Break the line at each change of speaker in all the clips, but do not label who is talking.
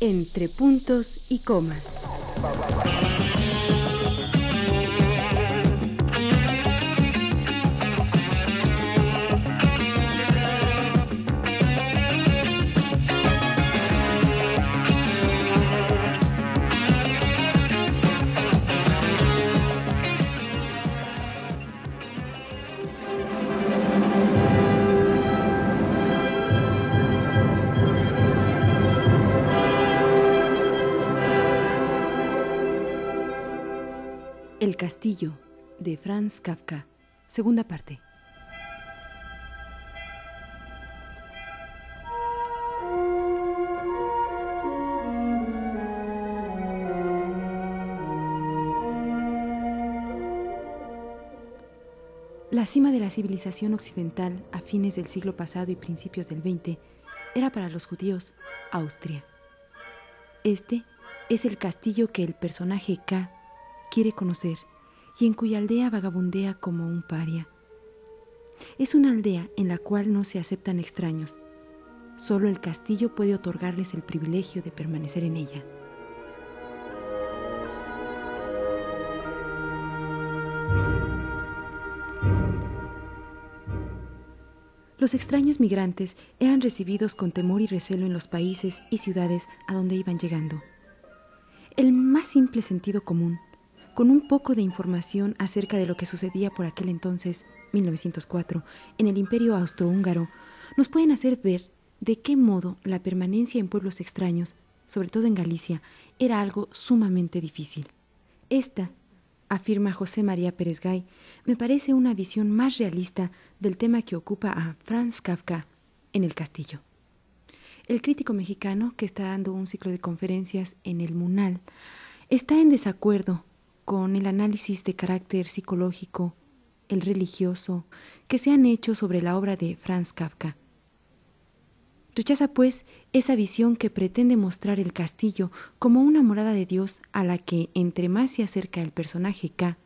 Entre puntos y comas. El castillo de Franz Kafka, segunda parte. La cima de la civilización occidental a fines del siglo pasado y principios del XX era para los judíos Austria. Este es el castillo que el personaje K quiere conocer y en cuya aldea vagabundea como un paria. Es una aldea en la cual no se aceptan extraños. Solo el castillo puede otorgarles el privilegio de permanecer en ella. Los extraños migrantes eran recibidos con temor y recelo en los países y ciudades a donde iban llegando. El más simple sentido común con un poco de información acerca de lo que sucedía por aquel entonces, 1904, en el imperio austrohúngaro, nos pueden hacer ver de qué modo la permanencia en pueblos extraños, sobre todo en Galicia, era algo sumamente difícil. Esta, afirma José María Pérez Gay, me parece una visión más realista del tema que ocupa a Franz Kafka en El Castillo. El crítico mexicano, que está dando un ciclo de conferencias en el MUNAL, está en desacuerdo con el análisis de carácter psicológico, el religioso, que se han hecho sobre la obra de Franz Kafka. Rechaza, pues, esa visión que pretende mostrar el castillo como una morada de Dios a la que, entre más se acerca el personaje K,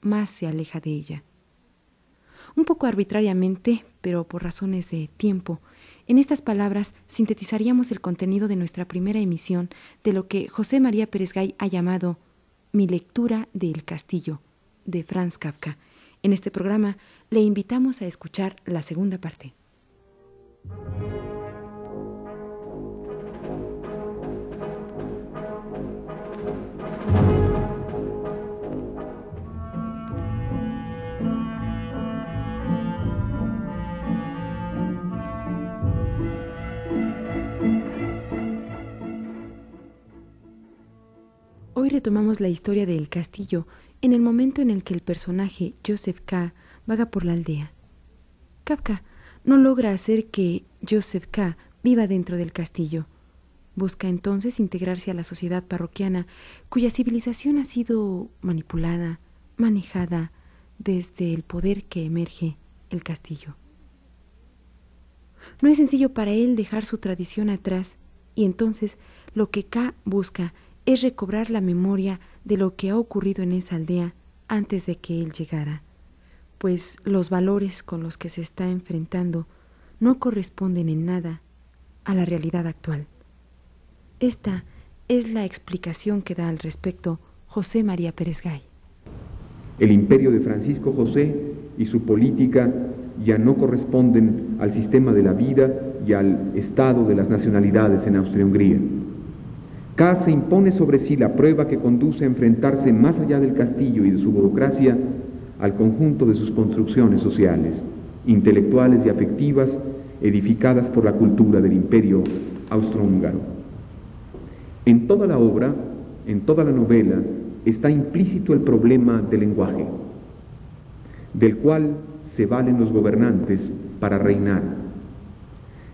más se aleja de ella. Un poco arbitrariamente, pero por razones de tiempo, en estas palabras sintetizaríamos el contenido de nuestra primera emisión de lo que José María Pérez Gay ha llamado mi lectura de El Castillo, de Franz Kafka. En este programa le invitamos a escuchar la segunda parte. Hoy retomamos la historia del castillo en el momento en el que el personaje Joseph K. vaga por la aldea. Kafka no logra hacer que Joseph K. viva dentro del castillo. Busca entonces integrarse a la sociedad parroquiana cuya civilización ha sido manipulada, manejada desde el poder que emerge el castillo. No es sencillo para él dejar su tradición atrás y entonces lo que K busca es recobrar la memoria de lo que ha ocurrido en esa aldea antes de que él llegara, pues los valores con los que se está enfrentando no corresponden en nada a la realidad actual. Esta es la explicación que da al respecto José María Pérez Gay.
El imperio de Francisco José y su política ya no corresponden al sistema de la vida y al estado de las nacionalidades en Austria-Hungría. Se impone sobre sí la prueba que conduce a enfrentarse más allá del castillo y de su burocracia al conjunto de sus construcciones sociales, intelectuales y afectivas edificadas por la cultura del imperio austrohúngaro. En toda la obra, en toda la novela, está implícito el problema del lenguaje, del cual se valen los gobernantes para reinar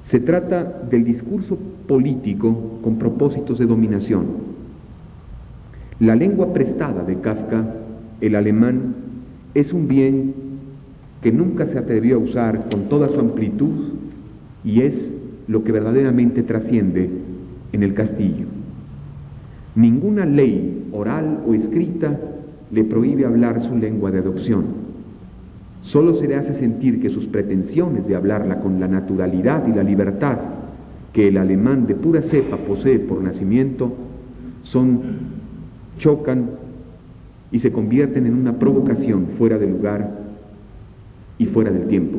se trata del discurso político con propósitos de dominación. La lengua prestada de Kafka, el alemán, es un bien que nunca se atrevió a usar con toda su amplitud y es lo que verdaderamente trasciende en el castillo. Ninguna ley oral o escrita le prohíbe hablar su lengua de adopción. Solo se le hace sentir que sus pretensiones de hablarla con la naturalidad y la libertad que el alemán de pura cepa posee por nacimiento son chocan y se convierten en una provocación fuera de lugar y fuera del tiempo.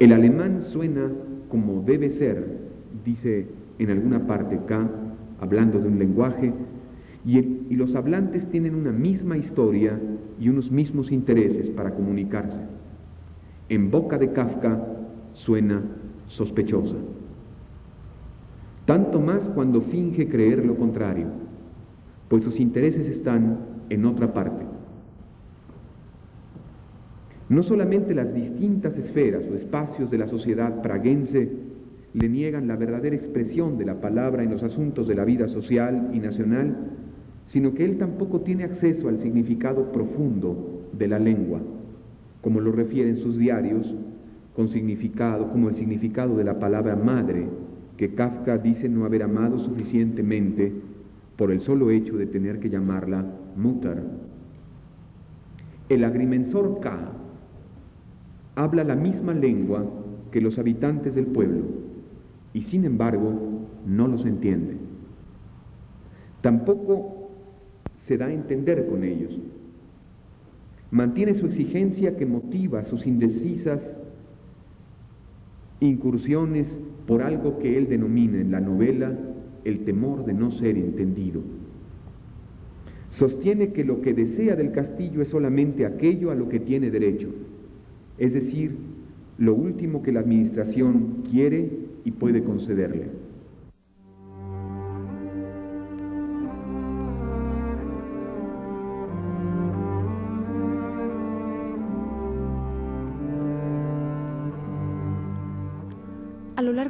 El alemán suena como debe ser, dice en alguna parte K, hablando de un lenguaje, y, los hablantes tienen una misma historia y unos mismos intereses para comunicarse. En boca de Kafka suena sospechosa. Tanto más cuando finge creer lo contrario, pues sus intereses están en otra parte. No solamente las distintas esferas o espacios de la sociedad praguense le niegan la verdadera expresión de la palabra en los asuntos de la vida social y nacional, sino que él tampoco tiene acceso al significado profundo de la lengua, como lo refieren sus diarios, con significado, como el significado de la palabra madre, que Kafka dice no haber amado suficientemente por el solo hecho de tener que llamarla Mutter. El agrimensor K habla la misma lengua que los habitantes del pueblo y sin embargo no los entiende. Tampoco se da a entender con ellos. Mantiene su exigencia que motiva sus indecisas incursiones por algo que él denomina en la novela el temor de no ser entendido. Sostiene que lo que desea del castillo es solamente aquello a lo que tiene derecho, es decir, lo último que la administración quiere y puede concederle.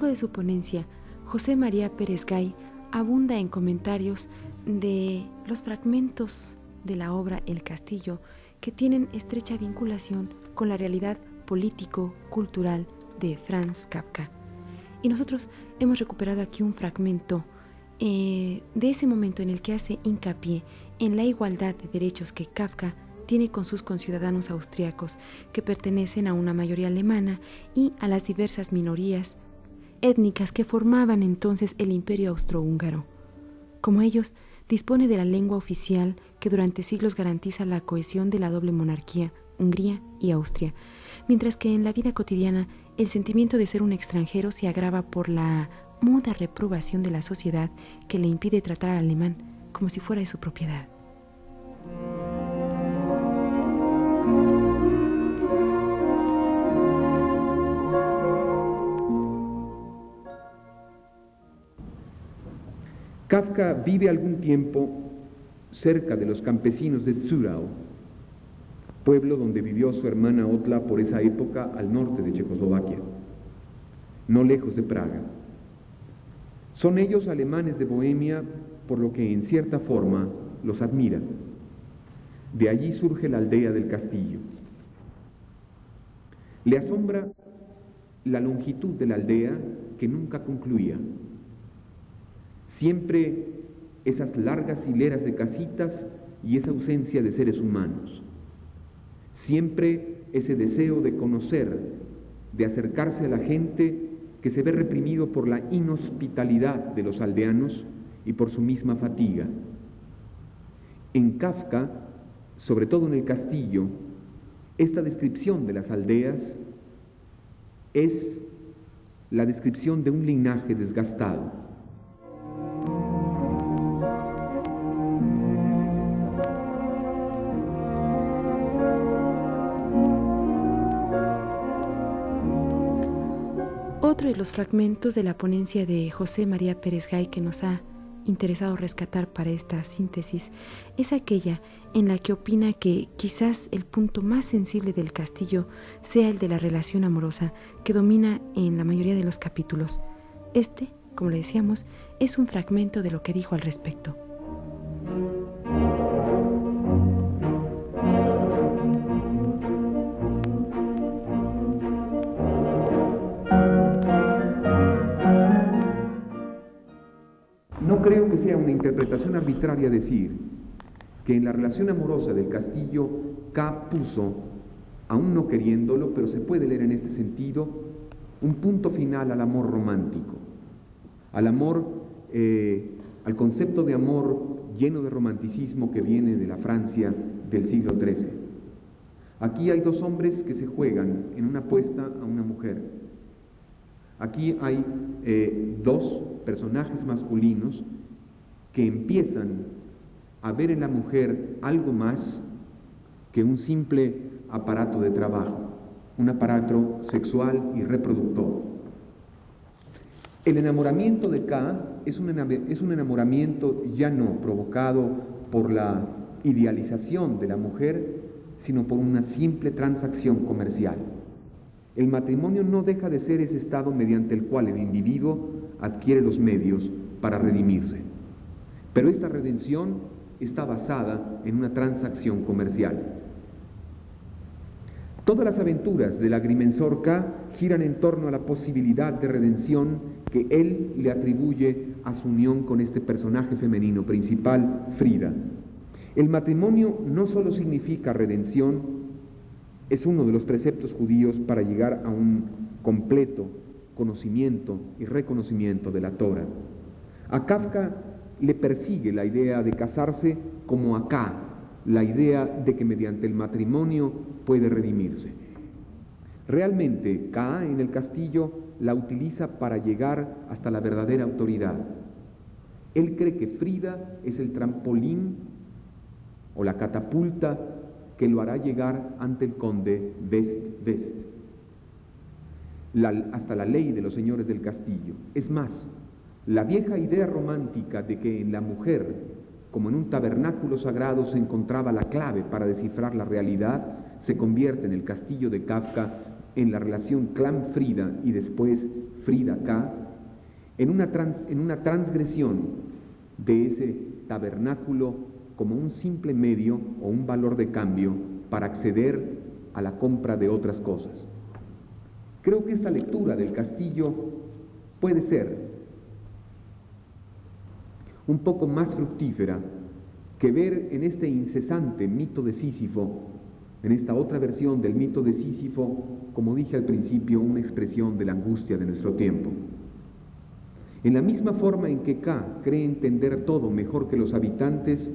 De su ponencia, José María Pérez Gay abunda en comentarios de los fragmentos de la obra El Castillo que tienen estrecha vinculación con la realidad político-cultural de Franz Kafka. Y nosotros hemos recuperado aquí un fragmento eh, de ese momento en el que hace hincapié en la igualdad de derechos que Kafka tiene con sus conciudadanos austriacos que pertenecen a una mayoría alemana y a las diversas minorías étnicas que formaban entonces el imperio austrohúngaro. Como ellos, dispone de la lengua oficial que durante siglos garantiza la cohesión de la doble monarquía, Hungría y Austria, mientras que en la vida cotidiana el sentimiento de ser un extranjero se agrava por la muda reprobación de la sociedad que le impide tratar al alemán como si fuera de su propiedad.
Kafka vive algún tiempo cerca de los campesinos de Zurau, pueblo donde vivió su hermana Otla por esa época al norte de Checoslovaquia, no lejos de Praga. Son ellos alemanes de Bohemia, por lo que en cierta forma los admira. De allí surge la aldea del castillo. Le asombra la longitud de la aldea que nunca concluía. Siempre esas largas hileras de casitas y esa ausencia de seres humanos. Siempre ese deseo de conocer, de acercarse a la gente que se ve reprimido por la inhospitalidad de los aldeanos y por su misma fatiga. En Kafka, sobre todo en el castillo, esta descripción de las aldeas es la descripción de un linaje desgastado
Otro de los fragmentos de la ponencia de José María Pérez Gay que nos ha interesado rescatar para esta síntesis es aquella en la que opina que quizás el punto más sensible del castillo sea el de la relación amorosa que domina en la mayoría de los capítulos. Este, como le decíamos, es un fragmento de lo que dijo al respecto.
Sea una interpretación arbitraria decir que en la relación amorosa del castillo K puso, aún no queriéndolo, pero se puede leer en este sentido, un punto final al amor romántico, al amor, eh, al concepto de amor lleno de romanticismo que viene de la Francia del siglo XIII. Aquí hay dos hombres que se juegan en una apuesta a una mujer. Aquí hay eh, dos personajes masculinos que empiezan a ver en la mujer algo más que un simple aparato de trabajo, un aparato sexual y reproductor. El enamoramiento de K es un, enamoramiento ya no provocado por la idealización de la mujer, sino por una simple transacción comercial. El matrimonio no deja de ser ese estado mediante el cual el individuo adquiere los medios para redimirse. Pero esta redención está basada en una transacción comercial. Todas las aventuras del agrimensor K giran en torno a la posibilidad de redención que él le atribuye a su unión con este personaje femenino principal, Frida. El matrimonio no solo significa redención, es uno de los preceptos judíos para llegar a un completo conocimiento y reconocimiento de la Torah. A Kafka le persigue la idea de casarse como acá, la idea de que mediante el matrimonio puede redimirse. Realmente, Ka en el castillo la utiliza para llegar hasta la verdadera autoridad. Él cree que Frida es el trampolín o la catapulta que lo hará llegar ante el conde Vest-Vest, hasta la ley de los señores del castillo. Es más, la vieja idea romántica de que en la mujer, como en un tabernáculo sagrado, se encontraba la clave para descifrar la realidad, se convierte en el castillo de Kafka en la relación clan Frida y después Frida K, en una, en una transgresión de ese tabernáculo como un simple medio o un valor de cambio para acceder a la compra de otras cosas. Creo que esta lectura del castillo puede ser un poco más fructífera que ver en este incesante mito de Sísifo en esta otra versión del mito de Sísifo, como dije al principio, una expresión de la angustia de nuestro tiempo. En la misma forma en que K cree entender todo mejor que los habitantes,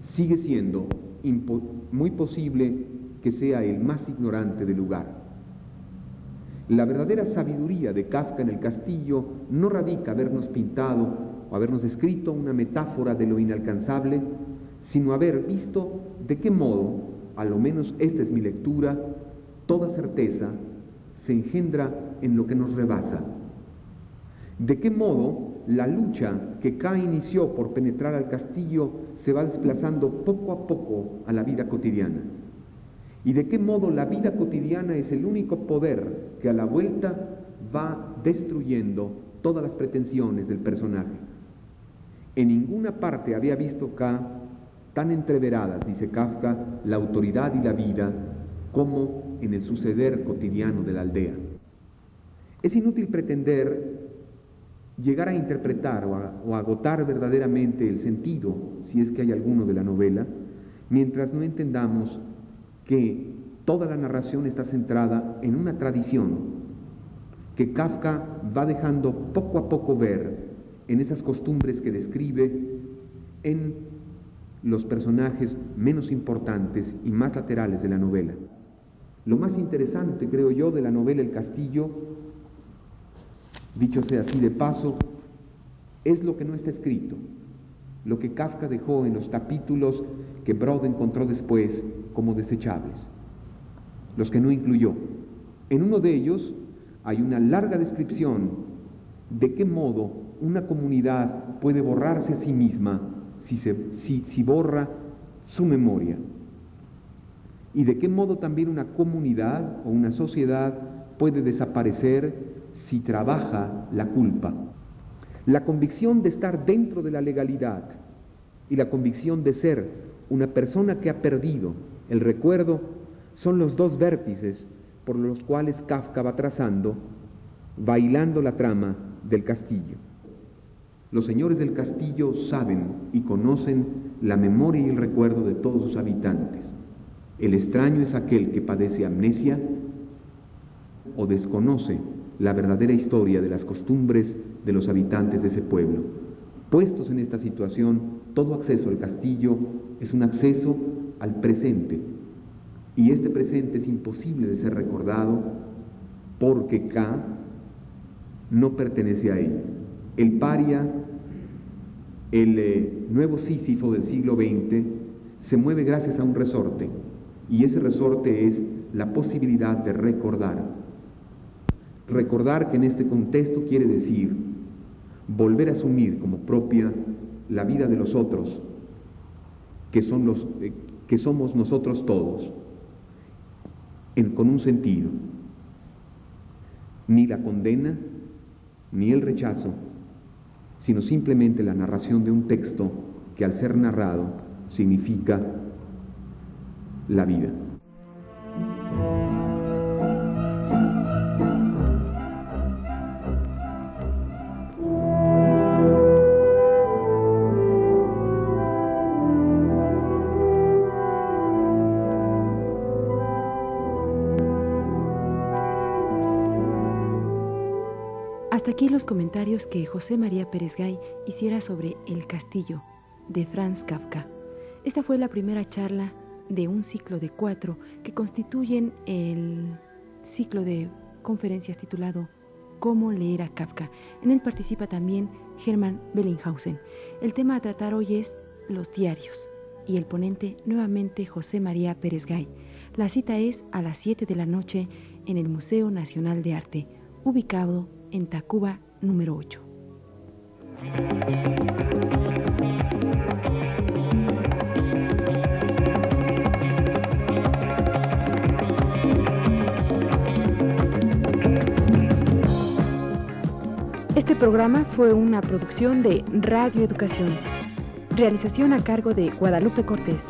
sigue siendo muy posible que sea el más ignorante del lugar. La verdadera sabiduría de Kafka en el castillo no radica habernos pintado habernos escrito una metáfora de lo inalcanzable, sino haber visto de qué modo a lo menos esta es mi lectura, toda certeza se engendra en lo que nos rebasa. ¿De qué modo la lucha que K inició por penetrar al castillo se va desplazando poco a poco a la vida cotidiana? ¿Y de qué modo la vida cotidiana es el único poder que a la vuelta va destruyendo todas las pretensiones del personaje? En ninguna parte había visto K tan entreveradas, dice Kafka, la autoridad y la vida como en el suceder cotidiano de la aldea. Es inútil pretender llegar a interpretar o, agotar verdaderamente el sentido, si es que hay alguno de la novela, mientras no entendamos que toda la narración está centrada en una tradición que Kafka va dejando poco a poco ver en esas costumbres que describe en los personajes menos importantes y más laterales de la novela. Lo más interesante, creo yo, de la novela El Castillo, dicho sea así de paso, es lo que no está escrito, lo que Kafka dejó en los capítulos que Brod encontró después como desechables, los que no incluyó. En uno de ellos hay una larga descripción de qué modo una comunidad puede borrarse a sí misma si, se, si, borra su memoria. Y de qué modo también una comunidad o una sociedad puede desaparecer si trabaja la culpa. La convicción de estar dentro de la legalidad y la convicción de ser una persona que ha perdido el recuerdo son los dos vértices por los cuales Kafka va trazando, bailando la trama del castillo. Los señores del castillo saben y conocen la memoria y el recuerdo de todos sus habitantes. El extraño es aquel que padece amnesia o desconoce la verdadera historia de las costumbres de los habitantes de ese pueblo. Puestos en esta situación, todo acceso al castillo es un acceso al presente, y este presente es imposible de ser recordado porque K no pertenece a él. El paria, el eh, nuevo Sísifo del siglo XX, se mueve gracias a un resorte, y ese resorte es la posibilidad de recordar. Recordar que en este contexto quiere decir volver a asumir como propia la vida de los otros, que, son los, eh, que somos nosotros todos, con un sentido. Ni la condena, ni el rechazo, sino simplemente la narración de un texto que al ser narrado significa la vida.
Comentarios que José María Pérez Gay hiciera sobre El Castillo de Franz Kafka. Esta fue la primera charla de un ciclo de cuatro que constituyen el ciclo de conferencias titulado Cómo leer a Kafka. En él participa también Hermann Bellinghausen. El tema a tratar hoy es los diarios y el ponente nuevamente José María Pérez Gay. La cita es a las 7 de la noche en el Museo Nacional de Arte, ubicado en Tacuba número 8. Este programa fue una producción de Radio Educación. Realización a cargo de Guadalupe Cortés.